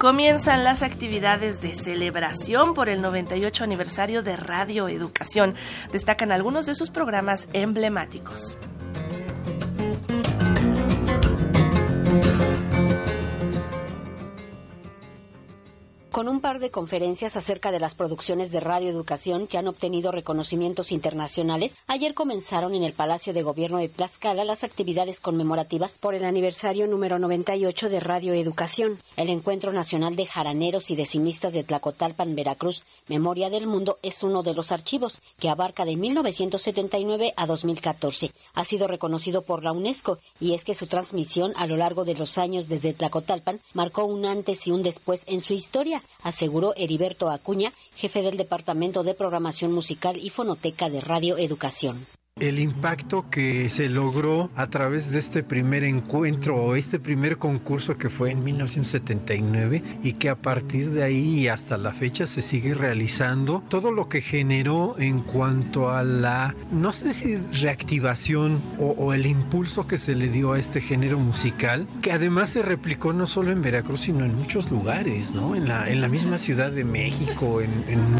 comienzan las actividades de celebración por el 98 aniversario de Radio Educación. Destacan algunos de sus programas emblemáticos. Con un par de conferencias acerca de las producciones de radioeducación que han obtenido reconocimientos internacionales, ayer comenzaron en el Palacio de Gobierno de Tlaxcala las actividades conmemorativas por el aniversario número 98 de Radioeducación. El Encuentro Nacional de Jaraneros y Decimistas de Tlacotalpan, Veracruz, Memoria del Mundo, es uno de los archivos que abarca de 1979 a 2014. Ha sido reconocido por la UNESCO y es que su transmisión a lo largo de los años desde Tlacotalpan marcó un antes y un después en su historia aseguró Heriberto Acuña, jefe del Departamento de Programación Musical y Fonoteca de Radio Educación el impacto que se logró a través de este primer encuentro o este primer concurso que fue en 1979 y que a partir de ahí hasta la fecha se sigue realizando, todo lo que generó en cuanto a la, no sé si reactivación o, el impulso que se le dio a este género musical, que además se replicó no solo en Veracruz, sino en muchos lugares, ¿no? En la, en la misma Ciudad de México, en,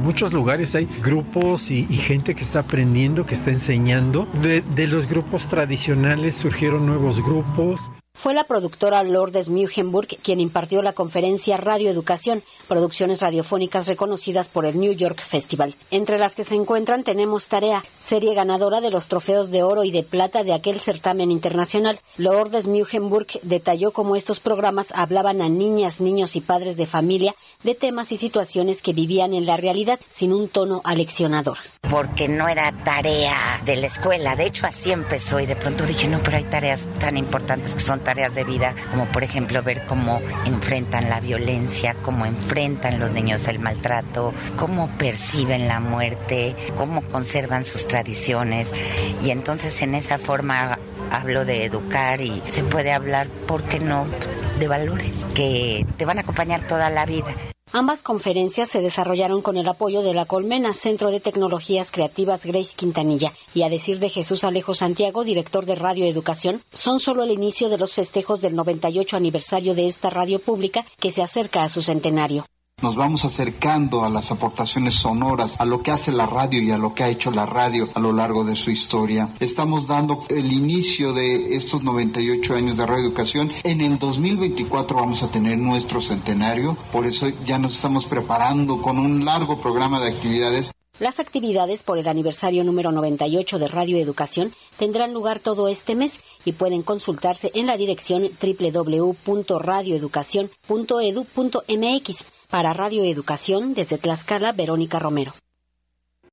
muchos lugares hay grupos y gente que está aprendiendo, que está enseñando de, de los grupos tradicionales surgieron nuevos grupos, fue la productora Lourdes Mugenburg quien impartió la conferencia Radioeducación, producciones radiofónicas reconocidas por el New York Festival. Entre las que se encuentran tenemos Tarea, serie ganadora de los trofeos de oro y de plata de aquel certamen internacional. Lourdes Mugenburg detalló cómo estos programas hablaban a niñas, niños y padres de familia de temas y situaciones que vivían en la realidad sin un tono aleccionador. Porque no era tarea de la escuela, de hecho así empezó y de pronto dije, no, pero hay tareas tan importantes que son tareas de vida, como por ejemplo ver cómo enfrentan la violencia, cómo enfrentan los niños el maltrato, cómo perciben la muerte, cómo conservan sus tradiciones. Y entonces en esa forma hablo de educar y se puede hablar, ¿por qué no?, de valores que te van a acompañar toda la vida. Ambas conferencias se desarrollaron con el apoyo de la Colmena, Centro de Tecnologías Creativas Grace Quintanilla, y a decir de Jesús Alejo Santiago, director de Radio Educación, son solo el inicio de los festejos del 98 aniversario de esta radio pública que se acerca a su centenario nos vamos acercando a las aportaciones sonoras, a lo que hace la radio y a lo que ha hecho la radio a lo largo de su historia. Estamos dando el inicio de estos 98 años de radioeducación. En el 2024 vamos a tener nuestro centenario, por eso ya nos estamos preparando con un largo programa de actividades las actividades por el aniversario número 98 de Radio Educación tendrán lugar todo este mes y pueden consultarse en la dirección www.radioeducación.edu.mx. Para Radio Educación, desde Tlaxcala, Verónica Romero.